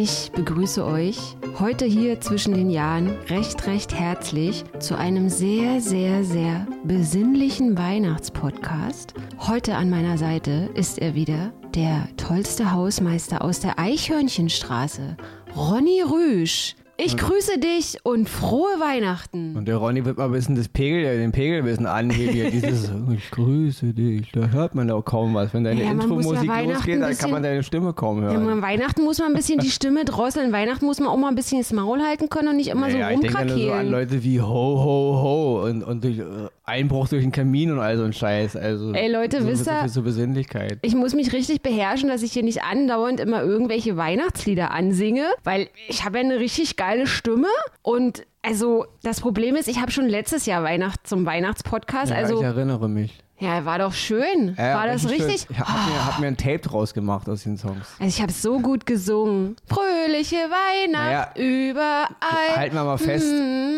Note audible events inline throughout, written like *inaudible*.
Ich begrüße euch heute hier zwischen den Jahren recht, recht herzlich zu einem sehr, sehr, sehr besinnlichen Weihnachtspodcast. Heute an meiner Seite ist er wieder, der tollste Hausmeister aus der Eichhörnchenstraße, Ronny Rüsch. Ich grüße dich und frohe Weihnachten. Und der Ronny wird mal ein bisschen das Pegel, äh, den Pegel ein bisschen anheben. Hier, dieses *laughs* Ich grüße dich. Da hört man auch kaum was. Wenn deine Ja, ja Intro-Musik Weihnachten losgeht, dann kann man deine Stimme kaum Ja, hören. man, Weihnachten muss man ein bisschen die Stimme drosseln. Weihnachten muss man auch mal ein bisschen das Maul halten können und nicht immer Naja, so ich denke dann so an. Leute wie Ho, Ho, Ho und, und durch, äh, Einbruch durch den Kamin und all so ein Scheiß. Also, Ey, Leute, so, wisst so ihr- zur Besinnlichkeit. Ich muss mich richtig beherrschen, dass ich hier nicht andauernd immer irgendwelche Weihnachtslieder ansinge, weil ich habe ja eine richtig geile Stimme und also das Problem ist, ich habe schon letztes Jahr Weihnacht zum Weihnachtspodcast, Ja, also ich erinnere mich. ja, war doch schön. Ja, war das schön. richtig? Ich hab, mir, hab mir ein Tape draus gemacht aus den Songs. Also ich habe so gut gesungen. Fröhliche Weihnacht überall. Halten wir mal fest,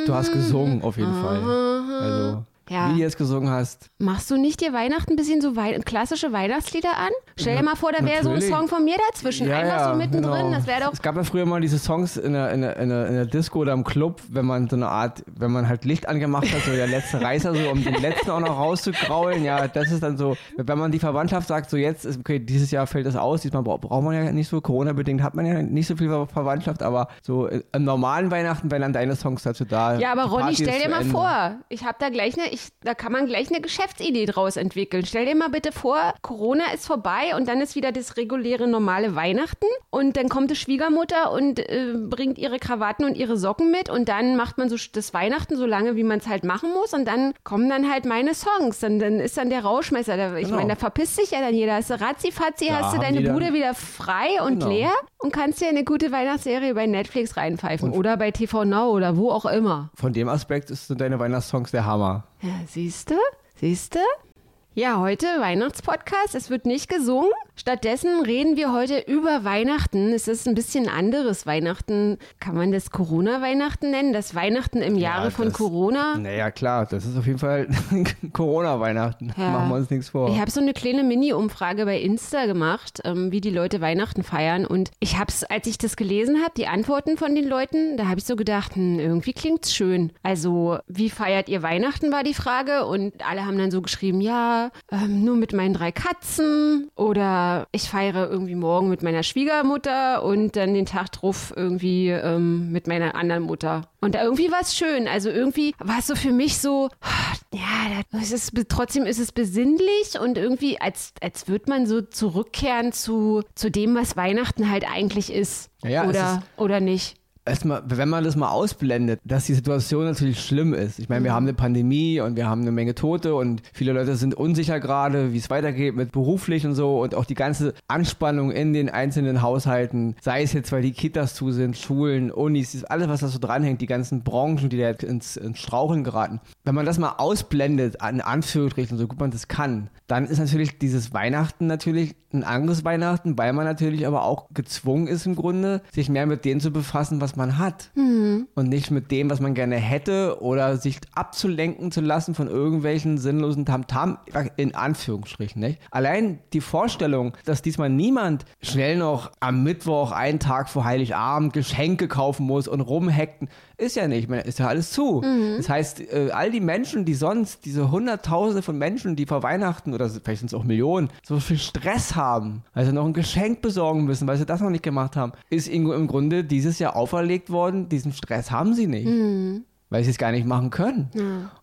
du hast gesungen auf jeden Fall. Also, Ja. wie du jetzt gesungen hast. Machst du nicht dir Weihnachten ein bisschen so wei klassische Weihnachtslieder an? Stell dir mal vor, da wäre so ein. Song von mir dazwischen. Einfach so mittendrin. genau. Das wäre doch. Es gab ja früher mal diese Songs in der, in, der, in, der, in der Disco oder im Club, wenn man so eine Art, wenn man halt Licht angemacht hat, so der letzte Reißer, so um den letzten auch noch rauszugraulen. Ja, das ist dann so, wenn man die Verwandtschaft sagt, so jetzt ist, okay, dieses Jahr fällt das aus, diesmal bra braucht man ja nicht so, Corona-bedingt hat man ja nicht so viel Ver- Verwandtschaft, aber so äh, im normalen Weihnachten wären dann deine Songs dazu da. Ja, aber Ronny, stell dir mal Ende. vor, ich habe da gleich eine, ich, da kann man gleich eine Geschäftsidee draus entwickeln. Stell dir mal bitte vor, Corona ist vorbei und dann ist wieder das reguläre normale Weihnachten und dann kommt die Schwiegermutter und äh, bringt ihre Krawatten und ihre Socken mit und dann macht man so das Weihnachten so lange, wie man es halt machen muss und dann kommen dann halt meine Songs. Dann, dann ist dann der Rauschmeister. Da, ich Genau. meine, da verpisst sich ja dann jeder. Hast du ratzi-fatzi, hast du deine Bude wieder frei und Genau. leer und kannst dir eine gute Weihnachtsserie bei Netflix reinpfeifen oder bei TV Now oder wo auch immer. Von dem Aspekt ist- sind deine Weihnachtssongs der Hammer. Ja, siehste? Siehste? Ja, heute Weihnachtspodcast. Es wird nicht gesungen. Stattdessen reden wir heute über Weihnachten. Es ist ein bisschen anderes Weihnachten. Kann man das Corona-Weihnachten nennen? Das Weihnachten im Jahre Ja, von das- Corona? Naja, klar, das ist auf jeden Fall *laughs* Corona-Weihnachten. Ja. Machen wir uns nichts vor. Ich habe so eine kleine Mini-Umfrage bei Insta gemacht, ähm, wie die Leute Weihnachten feiern. Und ich habe es, als ich das gelesen habe, die Antworten von den Leuten, da habe ich so gedacht, hm, irgendwie klingt's schön. Also, wie feiert ihr Weihnachten, war die Frage. Und alle haben dann so geschrieben, ja, ähm, nur mit meinen drei Katzen. Oder ich feiere irgendwie morgen mit meiner Schwiegermutter und dann den Tag drauf irgendwie ähm, mit meiner anderen Mutter. Und da irgendwie war es schön. Also irgendwie war es so für mich so, ja, das ist, trotzdem ist es besinnlich und irgendwie, als, als würde man so zurückkehren zu, zu dem, was Weihnachten halt eigentlich ist. Ja, oder, oder nicht. Erstmal, wenn man das mal ausblendet, dass die Situation natürlich schlimm ist. Ich meine, wir haben eine Pandemie und wir haben eine Menge Tote und viele Leute sind unsicher gerade, wie es weitergeht mit beruflich und so und auch die ganze Anspannung in den einzelnen Haushalten, sei es jetzt, weil die Kitas zu sind, Schulen, Unis, alles, was da so dranhängt, die ganzen Branchen, die da ins, ins Straucheln geraten. Wenn man das mal ausblendet, an Anführungsstrichen, so gut man das kann, dann ist natürlich dieses Weihnachten natürlich ein anderes Weihnachten, weil man natürlich aber auch gezwungen ist im Grunde, sich mehr mit dem zu befassen, was man hat. Und nicht mit dem, was man gerne hätte oder sich abzulenken zu lassen von irgendwelchen sinnlosen Tamtam, in Anführungsstrichen. Nicht? Allein die Vorstellung, dass diesmal niemand schnell noch am Mittwoch, einen Tag vor Heiligabend, Geschenke kaufen muss und rumhacken, ist ja nicht. Ist ja alles zu. Das heißt, äh, all die Menschen, die sonst, diese Hunderttausende von Menschen, die vor Weihnachten oder vielleicht sind es auch Millionen, so viel Stress haben, weil sie noch ein Geschenk besorgen müssen, weil sie das noch nicht gemacht haben, ist im Grunde dieses Jahr auferlegt worden, diesen Stress haben sie nicht. Weil sie es gar nicht machen können.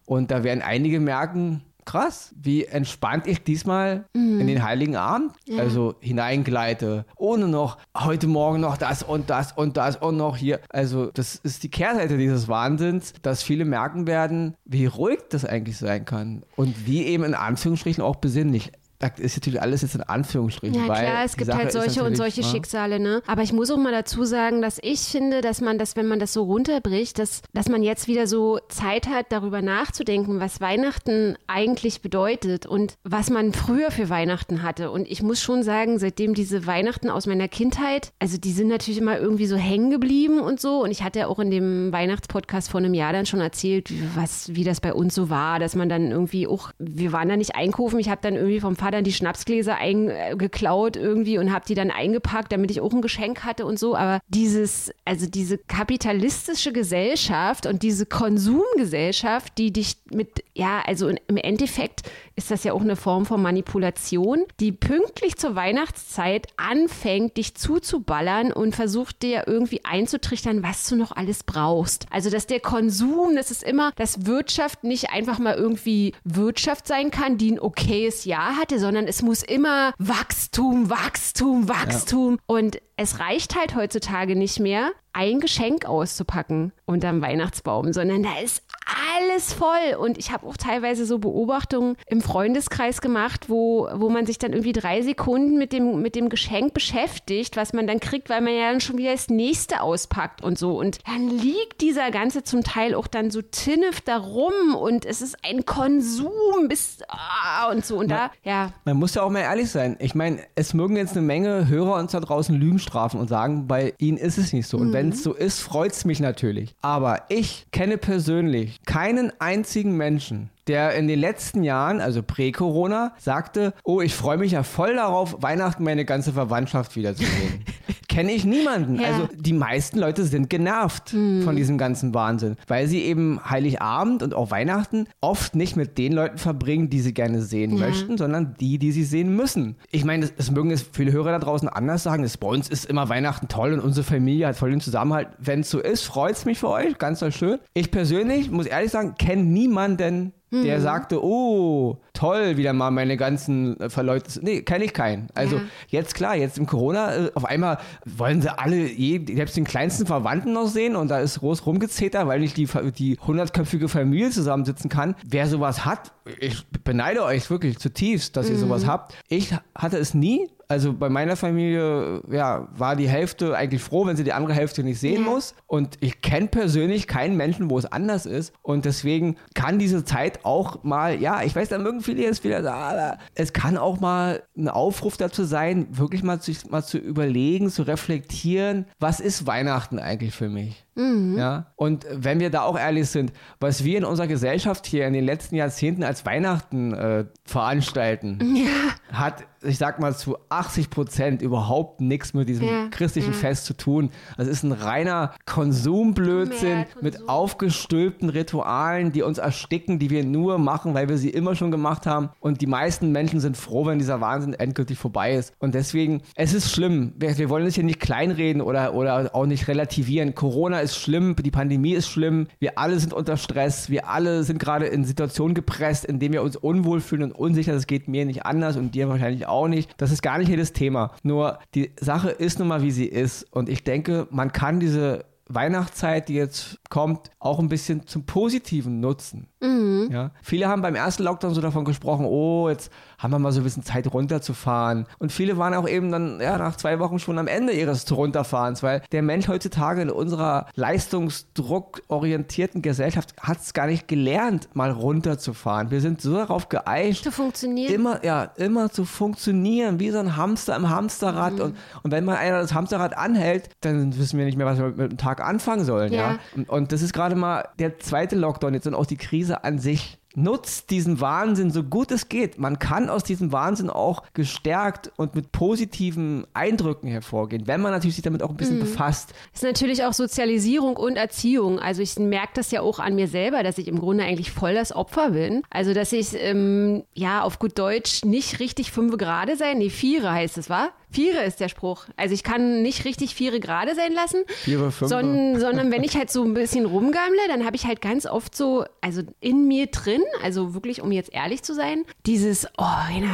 Und da werden einige merken, krass, wie entspannt ich diesmal in den Heiligen Abend, also hineingleite, ohne noch heute Morgen noch das und das und das und noch hier. Also das ist die Kehrseite dieses Wahnsinns, dass viele merken werden, wie ruhig das eigentlich sein kann und wie eben in Anführungsstrichen auch besinnlich. Ist natürlich alles jetzt in Anführungsstrichen. Ja klar, es gibt Sache halt solche und solche ne? Schicksale, ne? Aber ich muss auch mal dazu sagen, dass ich finde, dass man das, wenn man das so runterbricht, dass, dass man jetzt wieder so Zeit hat, darüber nachzudenken, was Weihnachten eigentlich bedeutet und was man früher für Weihnachten hatte. Und ich muss schon sagen, seitdem diese Weihnachten aus meiner Kindheit, also die sind natürlich immer irgendwie so hängen geblieben und so. Und ich hatte ja auch in dem Weihnachtspodcast vor einem Jahr dann schon erzählt, wie, was, wie das bei uns so war, dass man dann irgendwie auch, wir waren da nicht einkaufen, ich habe dann irgendwie vom Vater Vater die Schnapsgläser eingeklaut äh, irgendwie und habe die dann eingepackt, damit ich auch ein Geschenk hatte und so. Aber dieses, also diese kapitalistische Gesellschaft und diese Konsumgesellschaft, die dich mit, ja, also im Endeffekt ist das ja auch eine Form von Manipulation, die pünktlich zur Weihnachtszeit anfängt, dich zuzuballern und versucht dir irgendwie einzutrichtern, was du noch alles brauchst. Also, dass der Konsum, das ist immer, dass Wirtschaft nicht einfach mal irgendwie Wirtschaft sein kann, die ein okayes Jahr hatte, sondern es muss immer Wachstum, Wachstum, Wachstum. Ja. Und es reicht halt heutzutage nicht mehr, ein Geschenk auszupacken unterm Weihnachtsbaum, sondern da ist alles voll. Und ich habe auch teilweise so Beobachtungen im Freundeskreis gemacht, wo, wo man sich dann irgendwie drei Sekunden mit dem, mit dem Geschenk beschäftigt, was man dann kriegt, weil man ja dann schon wieder das nächste auspackt und so. Und dann liegt dieser ganze zum Teil auch dann so tinnef da rum und es ist ein Konsum bis ah, und so. Und man, da, ja. Man muss ja auch mal ehrlich sein. Ich meine, es mögen jetzt eine Menge Hörer uns da draußen Lügen strafen und sagen, bei ihnen ist es nicht so. Und mhm. wenn es so ist, freut es mich natürlich. Aber ich kenne persönlich keinen einzigen Menschen, der in den letzten Jahren, also prä-Corona, sagte, oh, ich freue mich ja voll darauf, Weihnachten meine ganze Verwandtschaft wiederzusehen. *laughs* Kenne ich niemanden. Ja. Also die meisten Leute sind genervt mhm. von diesem ganzen Wahnsinn, weil sie eben Heiligabend und auch Weihnachten oft nicht mit den Leuten verbringen, die sie gerne sehen ja. möchten, sondern die, die sie sehen müssen. Ich meine, das mögen jetzt viele Hörer da draußen anders sagen. Das, bei uns ist immer Weihnachten toll und unsere Familie hat voll den Zusammenhalt. Wenn es so ist, freut es mich für euch, ganz toll schön. Ich persönlich, muss ehrlich sagen, kenne niemanden, der mhm. sagte, oh, toll, wieder mal meine ganzen äh, Verleute. Nee, kenne ich keinen. Also ja. jetzt klar, jetzt im Corona, äh, auf einmal wollen sie alle, selbst den kleinsten Verwandten noch sehen und da ist groß rumgezetert, weil nicht die, die hundertköpfige Familie zusammensitzen kann. Wer sowas hat, ich beneide euch wirklich zutiefst, dass ihr sowas mhm. habt. Ich hatte es nie, also bei meiner Familie ja, war die Hälfte eigentlich froh, wenn sie die andere Hälfte nicht sehen ja. muss. Und ich kenne persönlich keinen Menschen, wo es anders ist. Und deswegen kann diese Zeit auch mal, ja, ich weiß, da mögen viele jetzt wieder sagen, es kann auch mal ein Aufruf dazu sein, wirklich mal zu, mal zu überlegen, zu reflektieren, was ist Weihnachten eigentlich für mich? Mhm. Ja? Und wenn wir da auch ehrlich sind, was wir in unserer Gesellschaft hier in den letzten Jahrzehnten als Weihnachten äh, veranstalten, *laughs* ja. hat, ich sag mal, zu 80 Prozent überhaupt nichts mit diesem ja. christlichen ja. Fest zu tun. Das ist ein reiner Konsumblödsinn Konsum. mit aufgestülpten Ritualen, die uns ersticken, die wir nur machen, weil wir sie immer schon gemacht haben. Und die meisten Menschen sind froh, wenn dieser Wahnsinn endgültig vorbei ist. Und deswegen, es ist schlimm. Wir, wir wollen es hier nicht kleinreden oder, oder auch nicht relativieren. Corona ist ist schlimm, die Pandemie ist schlimm, wir alle sind unter Stress, wir alle sind gerade in Situationen gepresst, in denen wir uns unwohl fühlen und unsicher. Das geht mir nicht anders und dir wahrscheinlich auch nicht. Das ist gar nicht das Thema. Nur die Sache ist nun mal, wie sie ist. Und ich denke, man kann diese Weihnachtszeit, die jetzt kommt, auch ein bisschen zum Positiven nutzen. Mhm. Ja? Viele haben beim ersten Lockdown so davon gesprochen, oh, jetzt haben wir mal so ein bisschen Zeit runterzufahren. Und viele waren auch eben dann ja, nach zwei Wochen schon am Ende ihres Runterfahrens, weil der Mensch heutzutage in unserer leistungsdruckorientierten Gesellschaft hat es gar nicht gelernt, mal runterzufahren. Wir sind so darauf geeicht, zu funktionieren. Immer, ja, immer zu funktionieren, wie so ein Hamster im Hamsterrad. Mhm. Und, und wenn mal einer das Hamsterrad anhält, dann wissen wir nicht mehr, was wir mit dem Tag anfangen sollen. Ja. ja? Und, und das ist gerade mal der zweite Lockdown jetzt und auch die Krise an sich nutzt diesen Wahnsinn so gut es geht. Man kann aus diesem Wahnsinn auch gestärkt und mit positiven Eindrücken hervorgehen, wenn man natürlich sich damit auch ein bisschen mhm. befasst. Das ist natürlich auch Sozialisierung und Erziehung. Also ich merke das ja auch an mir selber, dass ich im Grunde eigentlich voll das Opfer bin. Also dass ich ähm, ja auf gut Deutsch nicht richtig fünf gerade sein, nee, viere heißt es, war? Viere ist der Spruch. Also ich kann nicht richtig Viere gerade sein lassen. Viere, fünf. Sondern, sondern wenn ich halt so ein bisschen rumgammle, dann habe ich halt ganz oft so, also in mir drin, also wirklich, um jetzt ehrlich zu sein, dieses, oh, Rena,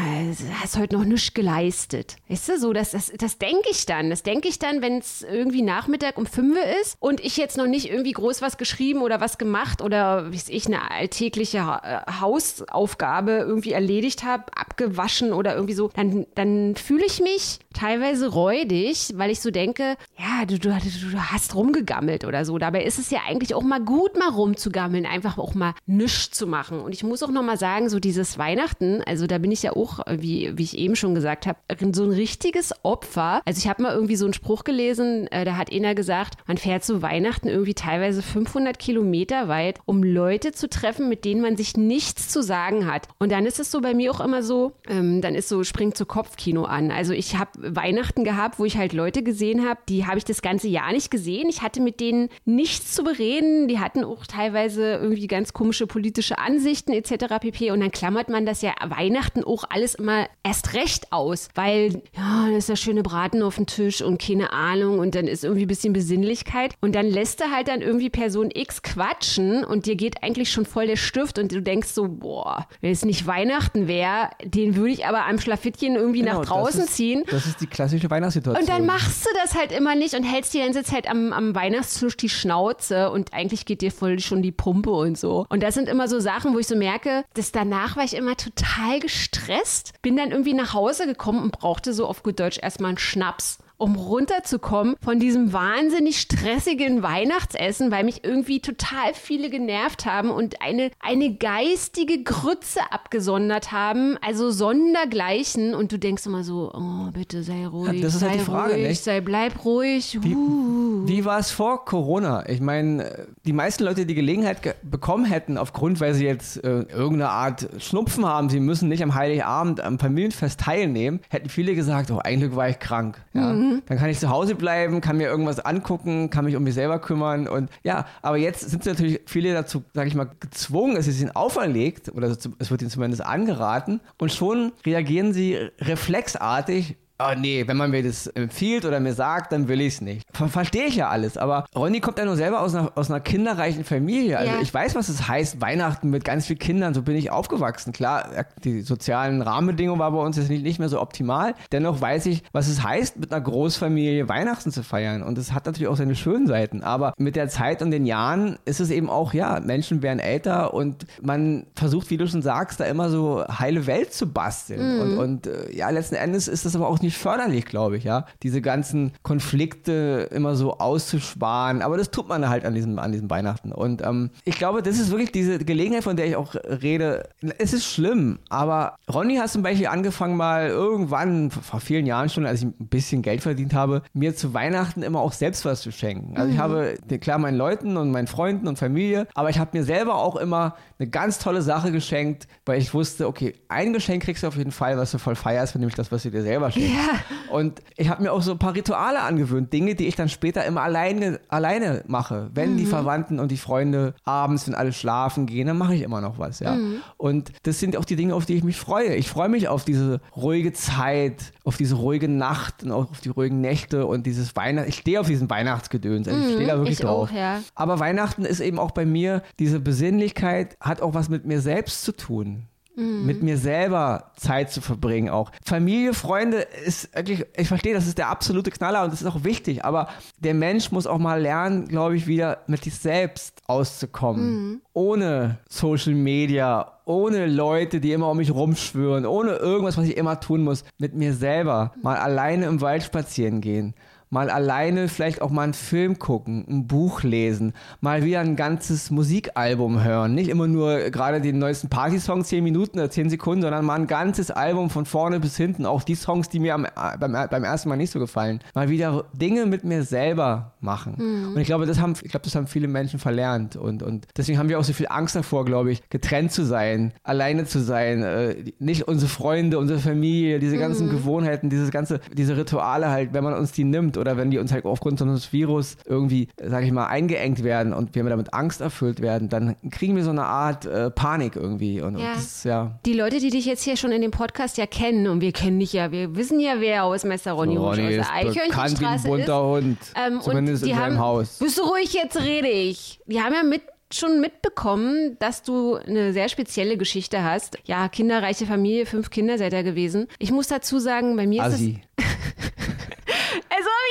hast heute noch nichts geleistet. Weißt du, so, das, das, das denke ich dann. Das denke ich dann, wenn es irgendwie Nachmittag um fünf ist und ich jetzt noch nicht irgendwie groß was geschrieben oder was gemacht oder, wie ich, eine alltägliche äh, Hausaufgabe irgendwie erledigt habe, abgewaschen oder irgendwie so, dann, dann fühle ich mich teilweise räudig, weil ich so denke, ja, du, du, du hast rumgegammelt oder so. Dabei ist es ja eigentlich auch mal gut, mal rumzugammeln, einfach auch mal nichts zu machen Und ich muss auch nochmal sagen, so dieses Weihnachten, also da bin ich ja auch, wie, wie ich eben schon gesagt habe, so ein richtiges Opfer. Also ich habe mal irgendwie so einen Spruch gelesen, äh, da hat einer gesagt, man fährt zu Weihnachten irgendwie teilweise 500 Kilometer weit, um Leute zu treffen, mit denen man sich nichts zu sagen hat. Und dann ist es so bei mir auch immer so, ähm, dann ist so, springt zu Kopfkino an. Also ich habe Weihnachten gehabt, wo ich halt Leute gesehen habe, die habe ich das ganze Jahr nicht gesehen. Ich hatte mit denen nichts zu bereden. Die hatten auch teilweise irgendwie ganz komische politische Ansichten etc. pp. Und dann klammert man das ja Weihnachten auch alles immer erst recht aus, weil ja, da ist der schöne Braten auf dem Tisch und keine Ahnung und dann ist irgendwie ein bisschen Besinnlichkeit und dann lässt er halt dann irgendwie Person X quatschen und dir geht eigentlich schon voll der Stift und du denkst so, boah, wenn es nicht Weihnachten wäre, den würde ich aber am Schlafittchen irgendwie genau, nach draußen ist, ziehen. Das ist die klassische Weihnachtssituation. Und dann machst du das halt immer nicht und hältst die ganze Zeit am, am Weihnachtstisch die Schnauze und eigentlich geht dir voll schon die Pumpe und so. Und das sind immer so Sachen, wo ich so merke, dass danach war ich immer total gestresst, bin dann irgendwie nach Hause gekommen und brauchte so auf gut Deutsch erstmal einen Schnaps um runterzukommen von diesem wahnsinnig stressigen Weihnachtsessen, weil mich irgendwie total viele genervt haben und eine, eine geistige Grütze abgesondert haben, also sondergleichen. Und du denkst immer so, oh, bitte sei ruhig, ja, das ist sei halt die Frage, ruhig, nicht? sei, bleib ruhig. Wie, wie war es vor Corona? Ich meine, die meisten Leute, die Gelegenheit ge bekommen hätten, aufgrund, weil sie jetzt äh, irgendeine Art Schnupfen haben, sie müssen nicht am Heiligabend am Familienfest teilnehmen, hätten viele gesagt, oh, eigentlich war ich krank. Ja? Mhm. Dann kann ich zu Hause bleiben, kann mir irgendwas angucken, kann mich um mich selber kümmern und ja, aber jetzt sind natürlich viele dazu, sage ich mal, gezwungen, es ist ihnen auferlegt oder es wird ihnen zumindest angeraten und schon reagieren sie reflexartig oh nee, wenn man mir das empfiehlt oder mir sagt, dann will ich es nicht. Ver Verstehe ich ja alles, aber Ronny kommt ja nur selber aus einer, aus einer kinderreichen Familie. Also ja. ich weiß, was es heißt, Weihnachten mit ganz vielen Kindern, so bin ich aufgewachsen. Klar, die sozialen Rahmenbedingungen waren bei uns jetzt nicht, nicht mehr so optimal. Dennoch weiß ich, was es heißt, mit einer Großfamilie Weihnachten zu feiern. Und es hat natürlich auch seine schönen Seiten. Aber mit der Zeit und den Jahren ist es eben auch, ja, Menschen werden älter und man versucht, wie du schon sagst, da immer so heile Welt zu basteln. Mhm. Und, und äh, ja, letzten Endes ist das aber auch nicht nicht förderlich, glaube ich, ja. Diese ganzen Konflikte immer so auszusparen. Aber das tut man halt an diesem, an diesem Weihnachten. Und ähm, ich glaube, das ist wirklich diese Gelegenheit, von der ich auch rede. Es ist schlimm, aber Ronny hat zum Beispiel angefangen mal irgendwann, vor vielen Jahren schon, als ich ein bisschen Geld verdient habe, mir zu Weihnachten immer auch selbst was zu schenken. Also mhm. ich habe, klar, meinen Leuten und meinen Freunden und Familie, aber ich habe mir selber auch immer eine ganz tolle Sache geschenkt, weil ich wusste, okay, ein Geschenk kriegst du auf jeden Fall, was du voll feierst, nämlich das, was du dir selber schenkst. Ja. Und ich habe mir auch so ein paar Rituale angewöhnt, Dinge, die ich dann später immer alleine, alleine mache. Wenn mhm. die Verwandten und die Freunde abends, wenn alle schlafen gehen, dann mache ich immer noch was, ja. Mhm. Und das sind auch die Dinge, auf die ich mich freue. Ich freue mich auf diese ruhige Zeit, auf diese ruhige Nacht und auch auf die ruhigen Nächte und dieses Weihnachten. Ich stehe auf diesen Weihnachtsgedöns. Also ich stehe da mhm, wirklich ich drauf. Auch, ja. Aber Weihnachten ist eben auch bei mir, diese Besinnlichkeit hat auch was mit mir selbst zu tun. Mhm. Mit mir selber Zeit zu verbringen auch. Familie, Freunde ist wirklich, ich verstehe, das ist der absolute Knaller und das ist auch wichtig, aber der Mensch muss auch mal lernen, glaube ich, wieder mit sich selbst auszukommen. Mhm. Ohne Social Media, ohne Leute, die immer um mich rumschwören, ohne irgendwas, was ich immer tun muss. Mit mir selber mal alleine im Wald spazieren gehen mal alleine vielleicht auch mal einen Film gucken, ein Buch lesen, mal wieder ein ganzes Musikalbum hören. Nicht immer nur gerade den neuesten Party-Song 10 Minuten oder 10 Sekunden, sondern mal ein ganzes Album von vorne bis hinten. Auch die Songs, die mir am, beim, beim ersten Mal nicht so gefallen. Mal wieder Dinge mit mir selber machen. Mhm. Und ich glaube, das haben, ich glaube, das haben viele Menschen verlernt. Und, und deswegen haben wir auch so viel Angst davor, glaube ich, getrennt zu sein, alleine zu sein, äh, nicht unsere Freunde, unsere Familie, diese ganzen mhm. Gewohnheiten, dieses ganze, diese Rituale halt, wenn man uns die nimmt oder wenn die uns halt aufgrund so eines Virus irgendwie, sage ich mal, eingeengt werden und wir damit Angst erfüllt werden, dann kriegen wir so eine Art äh, Panik irgendwie. Und, ja. Und das, ja. Die Leute, die dich jetzt hier schon in dem Podcast ja kennen und wir kennen dich ja, wir wissen ja, wer Hausmeister Ronny, so, Ronny aus der Eichhörnchenstraße ist. bunter Hund. Ähm, Zumindest in seinem Haus. Bist du ruhig, jetzt rede ich. Die haben ja mit schon mitbekommen, dass du eine sehr spezielle Geschichte hast. Ja, kinderreiche Familie, fünf Kinder seid ihr gewesen. Ich muss dazu sagen, bei mir Assi. ist es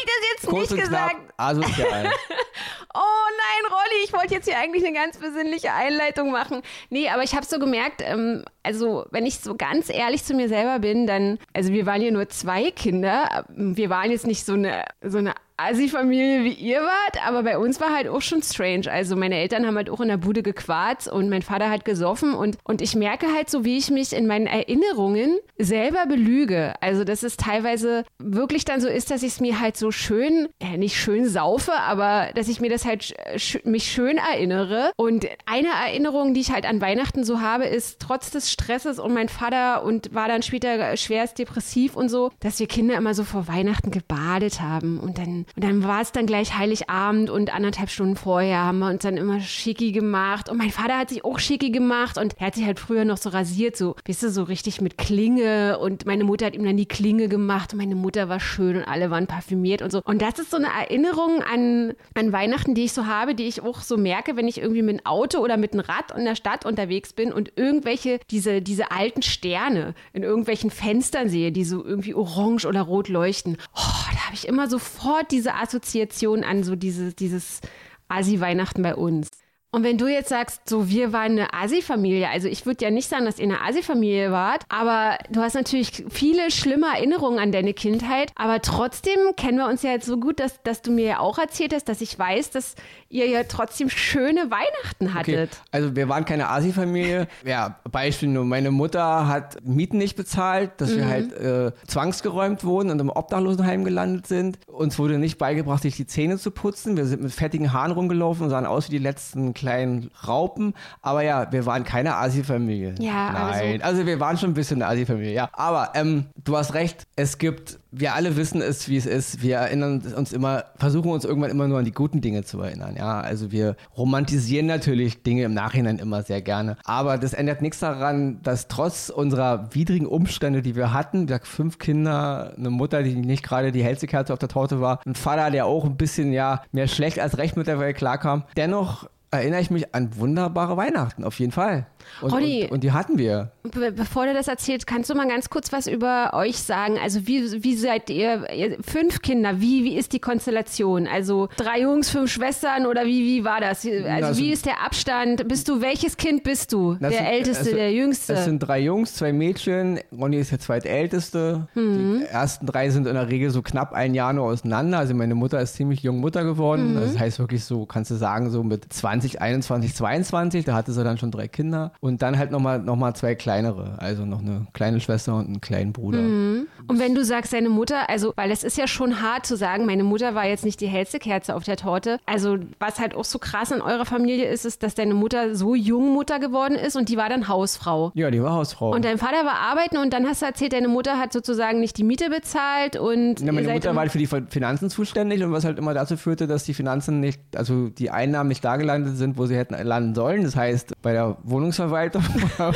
ich das jetzt Kurz nicht gesagt. Knapp, asozial. *laughs* oh nein, Rolli, ich wollte jetzt hier eigentlich eine ganz besinnliche Einleitung machen. Nee, aber ich habe so gemerkt, ähm, also wenn ich so ganz ehrlich zu mir selber bin, dann, also wir waren ja nur zwei Kinder. Wir waren jetzt nicht so eine, so eine Assi-Familie wie ihr wart, aber bei uns war halt auch schon strange. Also meine Eltern haben halt auch in der Bude gequarzt und mein Vater hat gesoffen und, und ich merke halt so, wie ich mich in meinen Erinnerungen selber belüge. Also dass es teilweise wirklich dann so ist, dass ich es mir halt so schön, äh, nicht schön saufe, aber dass ich mir das halt sch mich schön erinnere. Und eine Erinnerung, die ich halt an Weihnachten so habe, ist trotz des Stresses und mein Vater und war dann später schwerst depressiv und so, dass wir Kinder immer so vor Weihnachten gebadet haben und dann und dann war es dann gleich Heiligabend und anderthalb Stunden vorher haben wir uns dann immer schicki gemacht. Und mein Vater hat sich auch schicki gemacht und er hat sich halt früher noch so rasiert, so, weißt du, so richtig mit Klinge. Und meine Mutter hat ihm dann die Klinge gemacht und meine Mutter war schön und alle waren parfümiert und so. Und das ist so eine Erinnerung an, an Weihnachten, die ich so habe, die ich auch so merke, wenn ich irgendwie mit einem Auto oder mit einem Rad in der Stadt unterwegs bin und irgendwelche, diese, diese alten Sterne in irgendwelchen Fenstern sehe, die so irgendwie orange oder rot leuchten. Oh, da habe ich immer sofort diese Assoziation an so diese, dieses Asi-Weihnachten bei uns. Und wenn du jetzt sagst, so wir waren eine Asi-Familie, also ich würde ja nicht sagen, dass ihr eine Asi-Familie wart, aber du hast natürlich viele schlimme Erinnerungen an deine Kindheit, aber trotzdem kennen wir uns ja jetzt so gut, dass, dass du mir ja auch erzählt hast, dass ich weiß, dass ihr ja trotzdem schöne Weihnachten hattet. Okay. Also wir waren keine Asi-Familie. *laughs* ja, Beispiel nur, meine Mutter hat Mieten nicht bezahlt, dass mhm. wir halt äh, zwangsgeräumt wurden und im Obdachlosenheim gelandet sind. Uns wurde nicht beigebracht, sich die Zähne zu putzen. Wir sind mit fettigen Haaren rumgelaufen und sahen aus wie die letzten kleinen Raupen. Aber ja, wir waren keine Asi-Familie. Ja, Nein, also. also wir waren schon ein bisschen eine Asi-Familie, ja. Aber ähm, du hast recht, es gibt, wir alle wissen es, wie es ist. Wir erinnern uns immer, versuchen uns irgendwann immer nur an die guten Dinge zu erinnern. Ja, also wir romantisieren natürlich Dinge im Nachhinein immer sehr gerne. Aber das ändert nichts daran, dass trotz unserer widrigen Umstände, die wir hatten, wir fünf Kinder, eine Mutter, die nicht gerade die hellste Kerze auf der Torte war, ein Vater, der auch ein bisschen ja mehr schlecht als recht mit der Welt klarkam, dennoch erinnere ich mich an wunderbare Weihnachten, auf jeden Fall. Und, Roddy, und, und, die hatten wir. Be bevor du das erzählst, kannst du mal ganz kurz was über euch sagen? Also wie, wie seid ihr, ihr fünf Kinder, wie, wie ist die Konstellation? Also drei Jungs, fünf Schwestern oder wie, wie war das? Also das wie ist der Abstand? Bist du, welches Kind bist du? Der sind, Älteste, sind, der Jüngste? Es sind drei Jungs, zwei Mädchen. Ronny ist der zweitälteste. Mhm. Die ersten drei sind in der Regel so knapp ein Jahr nur auseinander. Also meine Mutter ist ziemlich jung Mutter geworden. Mhm. Das heißt wirklich so, kannst du sagen, so mit 20, 21, 22, da hatte sie dann schon drei Kinder. Und dann halt nochmal noch mal zwei kleinere, also noch eine kleine Schwester und einen kleinen Bruder. Mhm. Und wenn du sagst, deine Mutter, also, weil es ist ja schon hart zu sagen, meine Mutter war jetzt nicht die hellste Kerze auf der Torte. Also, was halt auch so krass in eurer Familie ist, ist, dass deine Mutter so jung Mutter geworden ist und die war dann Hausfrau. Ja, die war Hausfrau. Und dein Vater war arbeiten und dann hast du erzählt, deine Mutter hat sozusagen nicht die Miete bezahlt und. Ja, meine Mutter war halt für die Finanzen zuständig und was halt immer dazu führte, dass die Finanzen nicht, also die Einnahmen nicht da gelandet sind, wo sie hätten landen sollen. Das heißt, bei der Wohnungsverwaltung das *laughs* oder,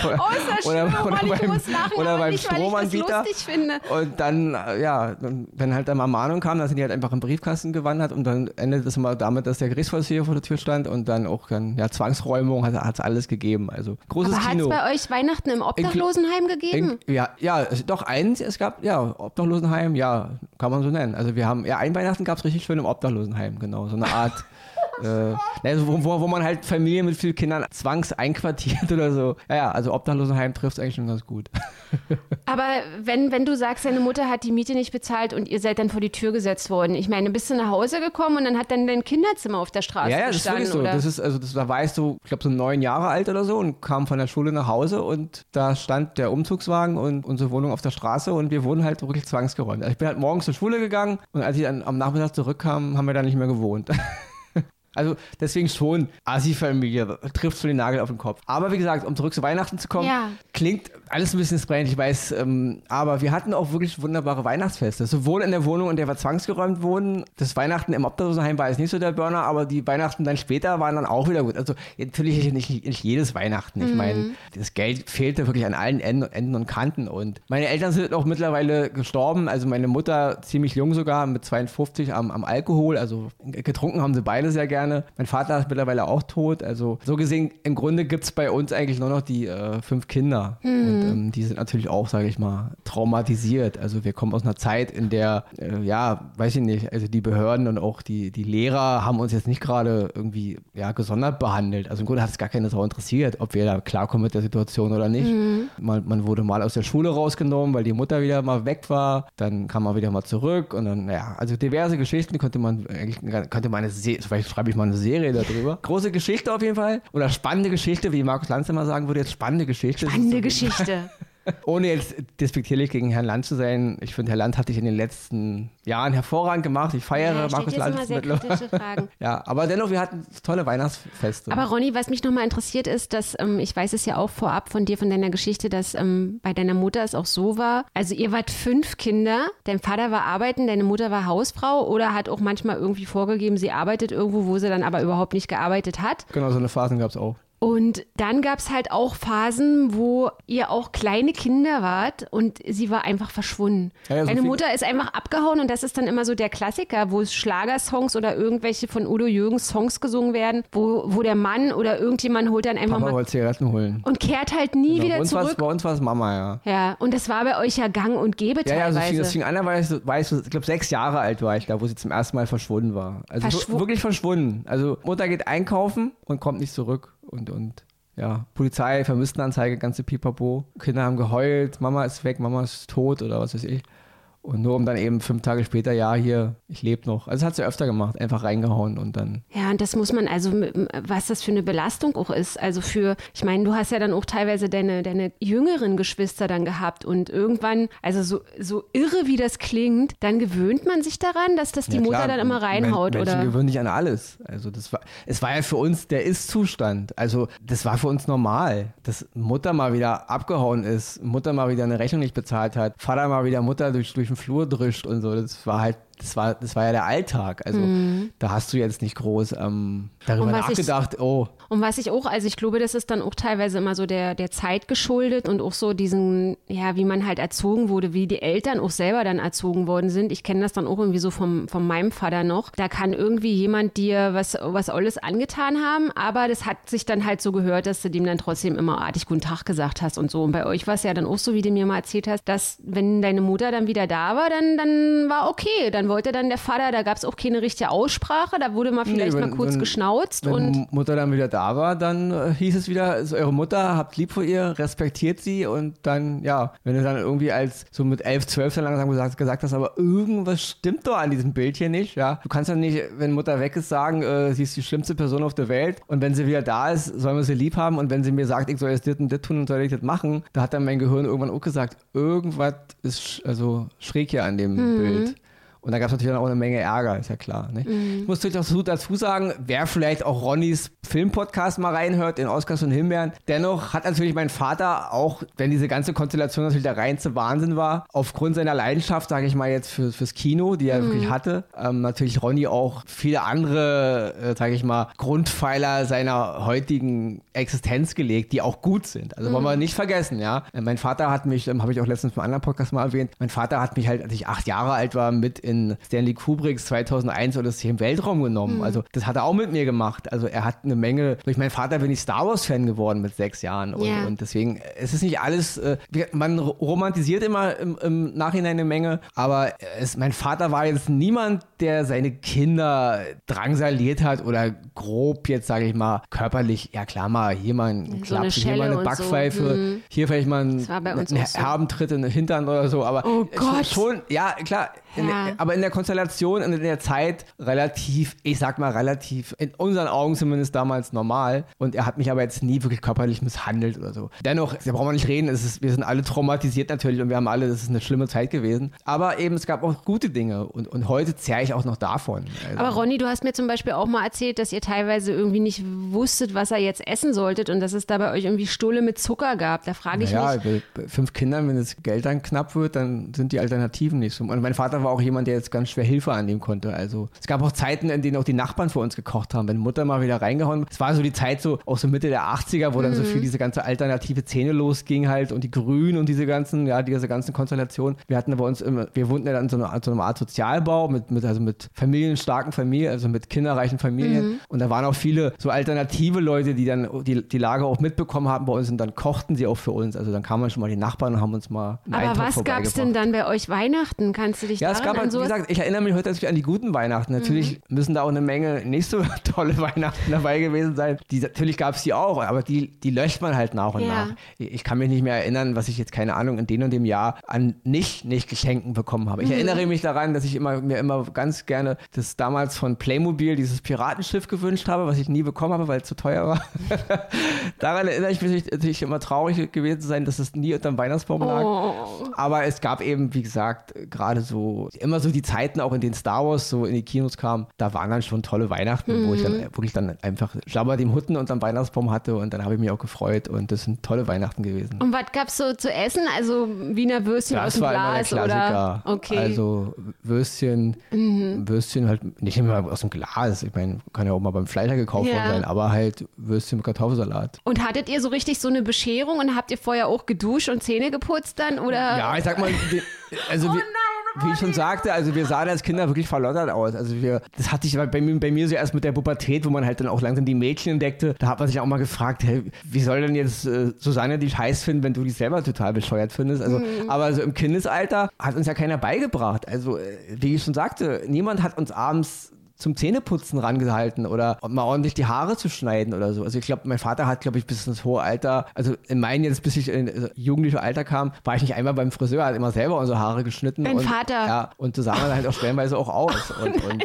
schlimm, oder, beim, lachen, oder beim nicht, Stromanbieter. Und dann, äh, ja, wenn halt dann mal Mahnung kam, dann sind die halt einfach im Briefkasten gewandert und dann endet es immer damit, dass der Gerichtsvollzieher vor der Tür stand und dann auch dann, ja, Zwangsräumung hat es alles gegeben. Also großes Aber Kino. Hat es bei euch Weihnachten im Obdachlosenheim gegeben? In, ja, ja, doch eins, es gab, ja, Obdachlosenheim, ja, kann man so nennen. Also wir haben, ja, ein Weihnachten gab es richtig schön im Obdachlosenheim, genau, so eine Art *laughs* äh, also wo, wo, wo, man halt Familien mit vielen Kindern zwangs einquartiert *laughs* oder so. Ja, ja also Obdachlosenheim trifft es eigentlich schon ganz gut. *laughs* Aber wenn, wenn du sagst, deine Mutter hat die Miete nicht bezahlt und ihr seid dann vor die Tür gesetzt worden, ich meine, bist du nach Hause gekommen und dann hat dann dein Kinderzimmer auf der Straße ja, ja, gestanden, das ist wirklich so. Das ist, also das, da war ich so, ich glaube so neun Jahre alt oder so und kam von der Schule nach Hause und da stand der Umzugswagen und unsere Wohnung auf der Straße und wir wurden halt wirklich zwangsgeräumt. Also ich bin halt morgens zur Schule gegangen und als ich dann am Nachmittag zurückkam, haben wir da nicht mehr gewohnt. *laughs* Also deswegen schon, Asi-Familie trifft schon den Nagel auf den Kopf. Aber wie gesagt, um zurück zu Weihnachten zu kommen, ja. klingt alles ein bisschen strange, ich weiß. Ähm, aber wir hatten auch wirklich wunderbare Weihnachtsfeste. Sowohl in der Wohnung, in der wir zwangsgeräumt wurden. Das Weihnachten im Obdachlosenheim war jetzt nicht so der Burner, aber die Weihnachten dann später waren dann auch wieder gut. Also natürlich nicht, nicht jedes Weihnachten. Ich mhm. meine, das Geld fehlte wirklich an allen Enden, Enden und Kanten. Und meine Eltern sind auch mittlerweile gestorben. Also meine Mutter ziemlich jung sogar, mit 52 am, am Alkohol. Also getrunken haben sie beide sehr gerne gerne. Mein Vater ist mittlerweile auch tot. Also so gesehen, im Grunde gibt es bei uns eigentlich nur noch die äh, fünf Kinder. Mhm. Und ähm, die sind natürlich auch, sage ich mal, traumatisiert. Also wir kommen aus einer Zeit, in der, äh, ja, weiß ich nicht, also die Behörden und auch die, die Lehrer haben uns jetzt nicht gerade irgendwie ja, gesondert behandelt. Also im Grunde hat es gar keine Sau interessiert, ob wir da klarkommen mit der Situation oder nicht. Mhm. Man, man wurde mal aus der Schule rausgenommen, weil die Mutter wieder mal weg war. Dann kam man wieder mal zurück und dann, ja, also diverse Geschichten könnte man eigentlich, könnte man eine vielleicht schreibe ich mal eine Serie darüber. *laughs* Große Geschichte auf jeden Fall. Oder spannende Geschichte, wie Markus Lanz immer sagen würde, jetzt spannende Geschichte. Spannende Geschichte. Ohne jetzt despektierlich gegen Herrn Land zu sein, ich finde, Herr Land hat sich in den letzten Jahren hervorragend gemacht. Ich feiere ja, Markus Land. Immer sehr kritische Fragen. *laughs* ja, aber dennoch, wir hatten tolle Weihnachtsfeste. Aber Ronny, was mich nochmal interessiert ist, dass ähm, ich weiß es ja auch vorab von dir, von deiner Geschichte, dass ähm, bei deiner Mutter es auch so war. Also ihr wart fünf Kinder, dein Vater war arbeiten, deine Mutter war Hausfrau oder hat auch manchmal irgendwie vorgegeben, sie arbeitet irgendwo, wo sie dann aber überhaupt nicht gearbeitet hat. Genau, so eine Phasen gab es auch. Und dann gab es halt auch Phasen, wo ihr auch kleine Kinder wart und sie war einfach verschwunden. Ja, ja, so Meine Mutter ist einfach abgehauen und das ist dann immer so der Klassiker, wo es Schlagersongs oder irgendwelche von Udo Jürgens Songs gesungen werden, wo, wo der Mann oder irgendjemand holt dann einfach Papa mal Zigaretten holen. und kehrt halt nie genau, wieder zurück. bei uns war es Mama, ja. Ja, und das war bei euch ja gang und gäbe ja, teilweise. Ja, so fing, das fing an, da war ich, war ich, ich glaube, sechs Jahre alt war ich da, wo sie zum ersten Mal verschwunden war. Also Verschw wirklich verschwunden. Also Mutter geht einkaufen und kommt nicht zurück und, und ja, Polizei, Vermisstenanzeige, ganze Pipapo. Kinder haben geheult, Mama ist weg, Mama ist tot oder was weiß ich. Und nur um dann eben fünf Tage später, ja, hier, ich lebe noch. Also das hat sie öfter gemacht, einfach reingehauen und dann. Ja, und das muss man, also was das für eine Belastung auch ist. Also für, ich meine, du hast ja dann auch teilweise deine, deine jüngeren Geschwister dann gehabt und irgendwann, also so, so irre wie das klingt, dann gewöhnt man sich daran, dass das die ja, Mutter dann immer reinhaut, Men oder? Menschen gewöhnen sich an alles. Also das war, es war ja für uns der Ist-Zustand. Also das war für uns normal, dass Mutter mal wieder abgehauen ist, Mutter mal wieder eine Rechnung nicht bezahlt hat, Vater mal wieder Mutter durch, durch den Flur drischt und so. Das war halt das war, das war ja der Alltag. Also mhm. da hast du jetzt nicht groß ähm, darüber nachgedacht, ich, oh. Und was ich auch, also ich glaube, das ist dann auch teilweise immer so der, der Zeit geschuldet und auch so diesen, ja, wie man halt erzogen wurde, wie die Eltern auch selber dann erzogen worden sind. Ich kenne das dann auch irgendwie so vom, von meinem Vater noch. Da kann irgendwie jemand dir was, was alles angetan haben, aber das hat sich dann halt so gehört, dass du dem dann trotzdem immer artig guten Tag gesagt hast und so. Und bei euch war es ja dann auch so, wie du mir mal erzählt hast, dass wenn deine Mutter dann wieder da war, dann, dann war okay, dann dann wollte dann der Vater, da gab es auch keine richtige Aussprache, da wurde mal vielleicht nee, wenn, mal kurz wenn, geschnauzt. Wenn und Mutter dann wieder da war, dann äh, hieß es wieder, ist eure Mutter, habt lieb vor ihr, respektiert sie und dann, ja, wenn du dann irgendwie als so mit elf, zwölf dann langsam gesagt, gesagt hast, aber irgendwas stimmt doch an diesem Bild hier nicht, ja. Du kannst ja nicht, wenn Mutter weg ist, sagen, äh, sie ist die schlimmste Person auf der Welt und wenn sie wieder da ist, sollen wir sie lieb haben und wenn sie mir sagt, ich soll jetzt das und das tun und soll ich das machen, da hat dann mein Gehirn irgendwann auch gesagt, irgendwas ist also schräg hier an dem mhm. Bild. Und da gab es natürlich auch eine Menge Ärger, ist ja klar. Ne? Mhm. Ich muss natürlich dazu sagen, wer vielleicht auch Ronnys Filmpodcast mal reinhört, in Oscars und Himbeeren, dennoch hat natürlich mein Vater auch, wenn diese ganze Konstellation natürlich der reinste Wahnsinn war, aufgrund seiner Leidenschaft, sage ich mal jetzt für, fürs Kino, die er mhm. wirklich hatte, ähm, natürlich Ronny auch viele andere, äh, sage ich mal, Grundpfeiler seiner heutigen Existenz gelegt, die auch gut sind. Also mhm. wollen wir mhm. nicht vergessen, ja. Äh, mein Vater hat mich, ähm, habe ich auch letztens im anderen Podcast mal erwähnt, mein Vater hat mich halt, als ich acht Jahre alt war, mit in in Stanley Kubricks 2001 Odyssey im Weltraum genommen. Mhm. Also das hat er auch mit mir gemacht. Also er hat eine Menge, durch meinen Vater bin ich Star Wars Fan geworden mit sechs Jahren und, yeah. und deswegen, es ist nicht alles, äh, man romantisiert immer im, im Nachhinein eine Menge, aber es, mein Vater war jetzt niemand, der seine Kinder drangsaliert hat oder grob jetzt, sage ich mal, körperlich, ja klar mal, hier mal ein so Klaps, hier mal eine Backpfeife, so. mhm. hier vielleicht mal ein, einen herben Tritt in den Hintern oder so, aber oh Gott. schon, ja klar, in, ja. aber in der Konstellation und in der Zeit relativ, ich sag mal relativ, in unseren Augen zumindest damals normal. Und er hat mich aber jetzt nie wirklich körperlich misshandelt oder so. Dennoch, da brauchen wir nicht reden, es ist, wir sind alle traumatisiert natürlich und wir haben alle, das ist eine schlimme Zeit gewesen. Aber eben, es gab auch gute Dinge und, und heute zehre ich auch noch davon. Also. Aber Ronny, du hast mir zum Beispiel auch mal erzählt, dass ihr teilweise irgendwie nicht wusstet, was er jetzt essen solltet und dass es da bei euch irgendwie Stulle mit Zucker gab. Da frage ich naja, mich. bei fünf Kindern, wenn das Geld dann knapp wird, dann sind die Alternativen nicht so. Und mein Vater war war auch jemand, der jetzt ganz schwer Hilfe annehmen konnte. Also es gab auch Zeiten, in denen auch die Nachbarn für uns gekocht haben. Wenn Mutter mal wieder reingehauen, es war so die Zeit so auch so Mitte der 80er, wo dann so viel diese ganze alternative Szene losging halt und die Grünen und diese ganzen, ja, diese ganzen Konstellationen. Wir hatten bei uns immer, wir wohnten ja dann in so einer, so einer Art Sozialbau mit, mit, also mit familienstarken Familien, also mit kinderreichen Familien. Und da waren auch viele so alternative Leute, die dann die, die Lage auch mitbekommen haben bei uns und dann kochten sie auch für uns. Also dann kamen schon mal die Nachbarn und haben uns mal einen Aber Eintopf was gab es denn dann bei euch Weihnachten? Kannst du dich ja, es gab halt, wie gesagt, ich erinnere mich heute natürlich an die guten Weihnachten. Natürlich müssen da auch eine Menge nicht so *laughs* tolle Weihnachten dabei gewesen sein. Die, natürlich gab es die auch, aber die, die löscht man halt nach und Ja. nach. Ich kann mich nicht mehr erinnern, was ich jetzt, keine Ahnung, in dem und dem Jahr an nicht, nicht Geschenken bekommen habe. Ich erinnere mich daran, dass ich immer, mir immer ganz gerne das damals von Playmobil, dieses Piratenschiff gewünscht habe, was ich nie bekommen habe, weil es zu teuer war. *laughs* daran erinnere ich mich natürlich immer traurig gewesen zu sein, dass es nie unterm Weihnachtsbaum lag. Oh. Aber es gab eben, wie gesagt, gerade so, immer so die Zeiten, auch in denen Star Wars so in die Kinos kam, da waren dann schon tolle Weihnachten, wo ich dann wirklich dann einfach Schlabber dem Hutten unterm Weihnachtsbaum hatte und dann habe ich mich auch gefreut und das sind tolle Weihnachten gewesen. Und was gab's so zu essen? Also Wiener Würstchen aus Das dem war immer der Glas Klassiker. oder? Okay. Mhm. Also Würstchen, Würstchen halt nicht immer aus dem Glas. Ich meine, kann ja auch mal beim Fleischer gekauft Ja. worden sein, aber halt Würstchen mit Kartoffelsalat. und hattet ihr so richtig so eine Bescherung und habt ihr vorher auch geduscht und Zähne geputzt dann? Oder? Ja, ich sag mal, also wir, wie ich schon sagte, also wir sahen als Kinder wirklich verlottert aus. Also wir, das hatte ich bei mir, bei mir so erst mit der Pubertät, wo man halt dann auch langsam die Mädchen entdeckte. Da hat man sich auch mal gefragt, hey, wie soll denn jetzt äh, Susanne dich heiß finden, wenn du dich selber total bescheuert findest? Also, aber so im Kindesalter hat uns ja keiner beigebracht. Also, äh, wie ich schon sagte, niemand hat uns abends zum Zähneputzen rangehalten oder mal ordentlich die Haare zu schneiden oder so. Also ich glaube, mein Vater hat, glaube ich, bis ins hohe Alter, also in meinen jetzt, bis ich in äh, jugendliche Alter kam, war ich nicht einmal beim Friseur, hat immer selber unsere Haare geschnitten. Dein und, Vater? Ja, und so sah man halt auch stellenweise auch aus. *laughs* Und, und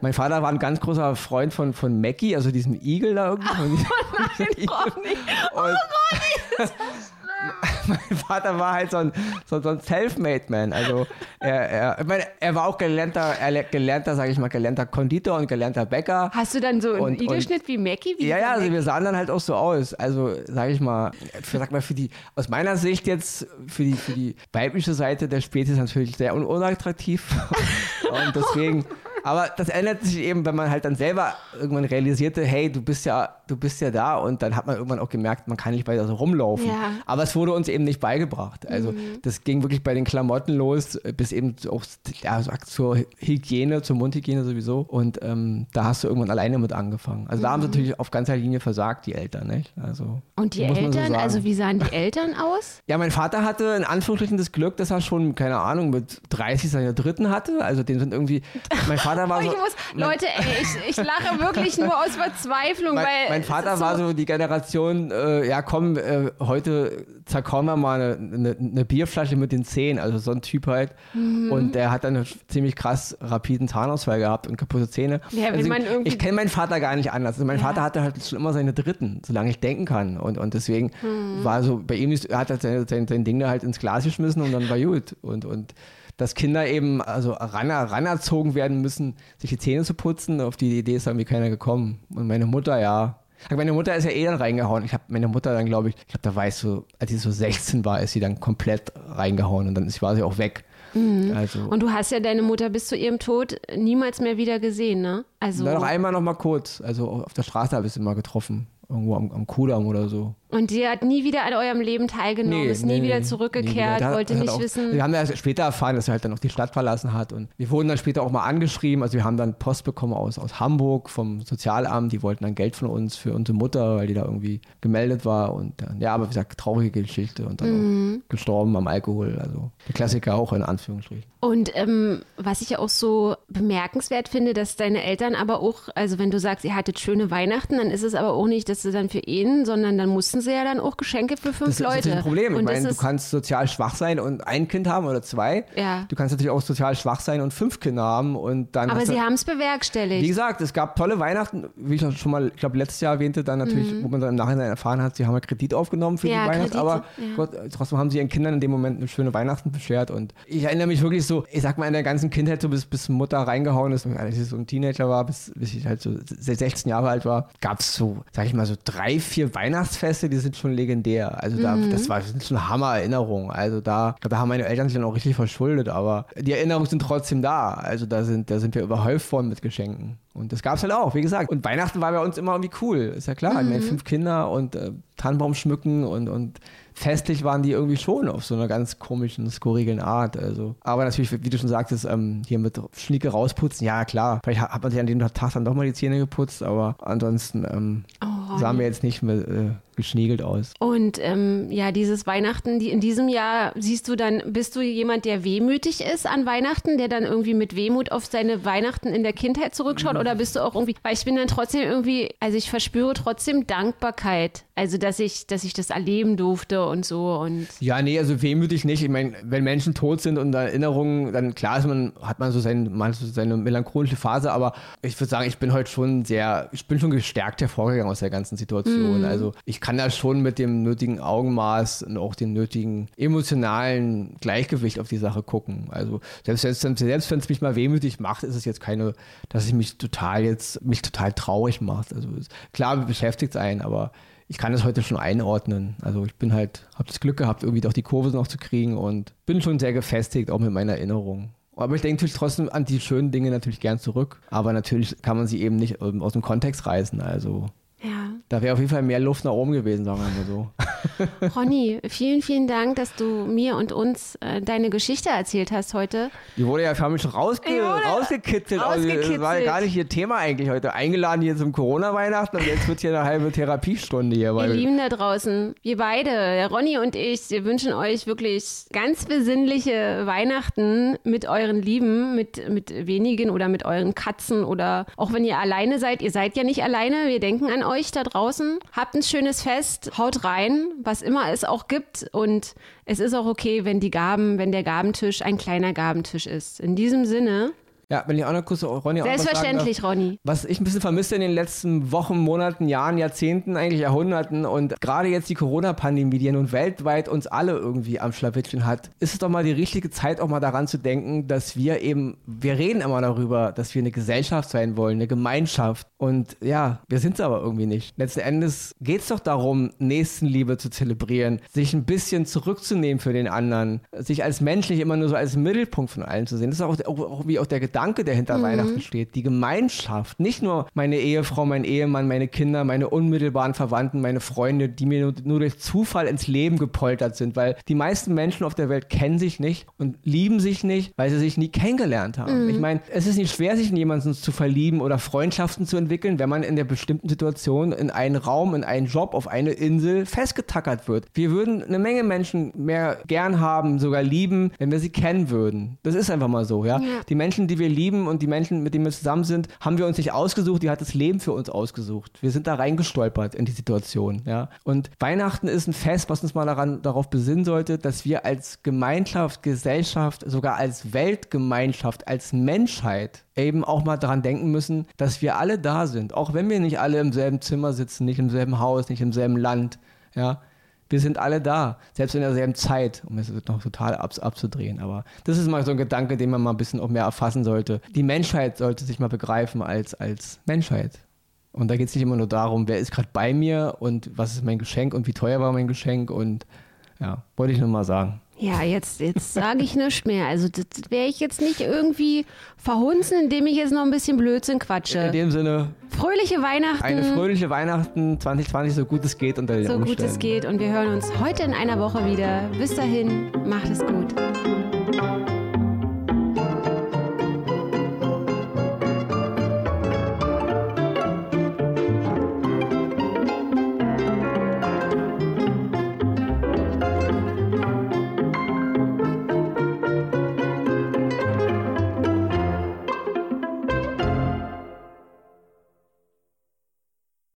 mein Vater war ein ganz großer Freund von, von Mackie, also diesem Igel da irgendwie. Diesem- Nein, *laughs* brauch nicht. und *laughs* *laughs* mein Vater war halt so ein, so, so ein Selfmade-Man. Also er, er, ich meine, er war auch gelernter, er, gelernter, sage ich mal, gelernter Konditor und gelernter Bäcker. Hast du dann so einen Und- und- Igelschnitt wie Mackie? Wie Ja, ja, also wir sahen dann halt auch so aus. Also, sag ich mal, für, sag mal, für die, aus meiner Sicht jetzt, für die, für die weibliche Seite der Spezies natürlich sehr un unattraktiv. *laughs* Und deswegen, *laughs* aber das ändert sich eben, wenn man halt dann selber irgendwann realisierte, hey, du bist ja, du bist ja da und dann hat man irgendwann auch gemerkt, man kann nicht weiter so rumlaufen. Ja. Aber es wurde uns eben nicht beigebracht. Also das ging wirklich bei den Klamotten los, bis eben auch ja, so zur Hygiene, zur Mundhygiene sowieso. Und ähm, da hast du irgendwann alleine mit angefangen. Also da haben sie natürlich auf ganzer Linie versagt, die Eltern, nicht? Also, Und die so Eltern, sagen. also wie sahen die Eltern aus? Ja, mein Vater hatte in Anführungsstrichen das Glück, dass er schon, keine Ahnung, mit 30 seine Dritten hatte. Also den sind irgendwie, mein Vater war Ich so... muss, Leute, ey, ich, ich lache *laughs* wirklich nur aus Verzweiflung, mein, weil mein Vater war so die Generation, äh, ja komm, äh, heute zerkauen wir mal eine, eine, eine Bierflasche mit den Zehen, also so ein Typ halt. Mhm. Und der hat dann einen ziemlich krass rapiden Zahnausfall gehabt und kaputte Zähne. Ja, also irgendwie- ich kenne meinen Vater gar nicht anders. Also mein Vater hatte halt schon immer seine Dritten, solange ich denken kann. Und, und deswegen Mhm. war so, bei ihm ist, er hat halt sein, sein, sein Ding da halt ins Glas geschmissen und dann war gut. Und, und dass Kinder eben also ran, ranerzogen werden müssen, sich die Zähne zu putzen, auf die Idee ist irgendwie keiner gekommen. Und meine Mutter, ja. Meine Mutter ist ja eh dann reingehauen. Ich habe meine Mutter dann, glaube ich, ich glaube, da war ich so, als sie so 16 war, ist sie dann komplett reingehauen und dann ist, war sie auch weg. Also, Und du hast ja deine Mutter bis zu ihrem Tod niemals mehr wieder gesehen, ne? Also na, noch einmal noch mal kurz. Also auf der Straße habe ich sie mal getroffen. Irgendwo am, am Kudamm oder so. Und die hat nie wieder an eurem Leben teilgenommen, ist nie wieder zurückgekehrt, Der hat- wollte nicht auch, wissen. Wir haben ja später erfahren, dass er halt dann auch die Stadt verlassen hat. Und wir wurden dann später auch mal angeschrieben. Also wir haben dann Post bekommen aus, aus Hamburg vom Sozialamt. Die wollten dann Geld von uns für unsere Mutter, weil die da irgendwie gemeldet war. Und dann, ja, aber wie gesagt, traurige Geschichte und dann Mhm. gestorben am Alkohol. Also der Klassiker auch in Anführungsstrichen. Und ähm, was ich ja auch so bemerkenswert finde, dass deine Eltern aber auch, also wenn du sagst, ihr hattet schöne Weihnachten, dann ist es aber auch nicht, dass sie dann für ihn, sondern dann mussten sie ja dann auch Geschenke für fünf Das ist Leute. natürlich ein Problem. Ich Und das meine, du ist, kannst sozial schwach sein und ein Kind haben oder zwei. Ja. Du kannst natürlich auch sozial schwach sein und fünf Kinder haben und dann aber sie haben es Wie bewerkstelligt. gesagt, es gab tolle Weihnachten, wie ich schon mal, ich glaube, letztes Jahr erwähnte, dann natürlich, wo man dann im Nachhinein erfahren hat, sie haben ja Kredit aufgenommen für Mhm. Ja, die Weihnachten, aber ja. Gott, trotzdem haben sie ihren Kindern in dem Moment eine schöne Weihnachten beschert und ich erinnere mich wirklich so, ich sag mal, in der ganzen Kindheit, so bis, bis Mutter reingehauen ist, als ich so ein Teenager war, bis, bis ich halt so 16 Jahre alt war, gab es so, sag ich mal, so drei, vier Weihnachtsfeste, die sind schon legendär. Also da, mhm. das war das sind schon Hammer-Erinnerungen. Also da, da haben meine Eltern sich dann auch richtig verschuldet, aber die Erinnerungen sind trotzdem da. Also da sind, da sind wir überhäuft worden mit Geschenken. Und das gab es halt auch, wie gesagt. Und Weihnachten war bei uns immer irgendwie cool, ist ja klar. Mhm. Meine, fünf Kinder und äh, Tannenbaum schmücken und, und festlich waren die irgendwie schon auf so einer ganz komischen, skurrilen Art. Also. Aber natürlich, wie du schon sagtest, ähm, hier mit Schnieke rausputzen, ja klar. Vielleicht hat man sich an dem Tag dann doch mal die Zähne geputzt, aber ansonsten ähm, oh, sahen wir jetzt nicht mehr äh, geschniegelt aus. Und ähm, ja, dieses Weihnachten, die in diesem Jahr siehst du dann, bist du jemand, der wehmütig ist an Weihnachten, der dann irgendwie mit Wehmut auf seine Weihnachten in der Kindheit zurückschaut? Mhm. Oder bist du auch irgendwie, weil ich bin dann trotzdem irgendwie, also ich verspüre trotzdem Dankbarkeit. Also, dass ich, dass ich das erleben durfte und so. Und ja, nee, also wehmütig nicht. Ich meine, wenn Menschen tot sind und Erinnerungen, dann klar ist man, hat man so, sein, man so seine melancholische Phase, aber ich würde sagen, ich bin heute schon sehr, ich bin schon gestärkt hervorgegangen aus der ganzen Situation. Mhm. Also ich kann da schon mit dem nötigen Augenmaß und auch dem nötigen emotionalen Gleichgewicht auf die Sache gucken. Also selbst, selbst, selbst wenn es mich mal wehmütig macht, ist es jetzt keine, dass ich mich total jetzt, mich total traurig macht. Also klar beschäftigt ein, aber ich kann das heute schon einordnen. Also ich bin halt, habe das Glück gehabt, irgendwie doch die Kurve noch zu kriegen und bin schon sehr gefestigt, auch mit meiner Erinnerung. Aber ich denke natürlich trotzdem an die schönen Dinge natürlich gern zurück. Aber natürlich kann man sie eben nicht ähm, aus dem Kontext reißen. Also. Da wäre auf jeden Fall mehr Luft nach oben gewesen, sagen wir mal so. *laughs* Ronny, vielen, vielen Dank, dass du mir und uns äh, deine Geschichte erzählt hast heute. Die wurde ja förmlich rausge rausgekitzelt. rausgekitzelt. Also, das war ja gar nicht ihr Thema eigentlich heute. Eingeladen hier zum Corona-Weihnachten und jetzt wird hier eine halbe Therapiestunde hier. Ihr Lieben da draußen, wir beide, der Ronny und ich, wir wünschen euch wirklich ganz besinnliche Weihnachten mit euren Lieben, mit, mit wenigen oder mit euren Katzen oder auch wenn ihr alleine seid. Ihr seid ja nicht alleine, wir denken an euch da draußen draußen. Habt ein schönes Fest, haut rein, was immer es auch gibt. Und es ist auch okay, wenn die Gaben, wenn der Gabentisch ein kleiner Gabentisch ist. In diesem Sinne. Ja, wenn ich auch noch kurz Ronny Selbstverständlich, auch Ronny. Was ich ein bisschen vermisse in den letzten Wochen, Monaten, Jahren, Jahrzehnten, eigentlich Jahrhunderten und gerade jetzt die Corona-Pandemie, die ja nun weltweit uns alle irgendwie am Schlawittchen hat, ist es doch mal die richtige Zeit, auch mal daran zu denken, dass wir eben, wir reden immer darüber, dass wir eine Gesellschaft sein wollen, eine Gemeinschaft. Und ja, wir sind es aber irgendwie nicht. Letzten Endes geht es doch darum, Nächstenliebe zu zelebrieren, sich ein bisschen zurückzunehmen für den anderen, sich als Mensch nicht immer nur so als Mittelpunkt von allen zu sehen. Das ist auch, auch, auch wie auch der Gedanke, Gedanke, der hinter mhm. Weihnachten steht. Die Gemeinschaft. Nicht nur meine Ehefrau, mein Ehemann, meine Kinder, meine unmittelbaren Verwandten, meine Freunde, die mir nur, nur durch Zufall ins Leben gepoltert sind. Weil die meisten Menschen auf der Welt kennen sich nicht und lieben sich nicht, weil sie sich nie kennengelernt haben. Mhm. Ich meine, es ist nicht schwer, sich in jemanden zu verlieben oder Freundschaften zu entwickeln, wenn man in der bestimmten Situation in einen Raum, in einen Job, auf eine Insel festgetackert wird. Wir würden eine Menge Menschen mehr gern haben, sogar lieben, wenn wir sie kennen würden. Das ist einfach mal so, ja. ja. Die Menschen, die wir lieben und die Menschen, mit denen wir zusammen sind, haben wir uns nicht ausgesucht, die hat das Leben für uns ausgesucht. Wir sind da reingestolpert in die Situation, ja. Und Weihnachten ist ein Fest, was uns mal daran, darauf besinnen sollte, dass wir als Gemeinschaft, Gesellschaft, sogar als Weltgemeinschaft, als Menschheit eben auch mal daran denken müssen, dass wir alle da sind. Auch wenn wir nicht alle im selben Zimmer sitzen, nicht im selben Haus, nicht im selben Land, ja wir sind alle da, selbst in derselben Zeit, um es noch total ab, abzudrehen. Aber das ist mal so ein Gedanke, den man mal ein bisschen auch mehr erfassen sollte. Die Menschheit sollte sich mal begreifen als, als Menschheit. Und da geht es nicht immer nur darum, wer ist gerade bei mir und was ist mein Geschenk und wie teuer war mein Geschenk und ja, wollte ich nur mal sagen. Ja, jetzt, jetzt sage ich nichts mehr. Also das wäre ich jetzt nicht irgendwie verhunzen, indem ich jetzt noch ein bisschen Blödsinn quatsche. In dem Sinne. Fröhliche Weihnachten. Eine fröhliche Weihnachten 2020, so gut es geht unter den So Umständen. gut es geht und wir hören uns heute in einer Woche wieder. Bis dahin, macht es gut.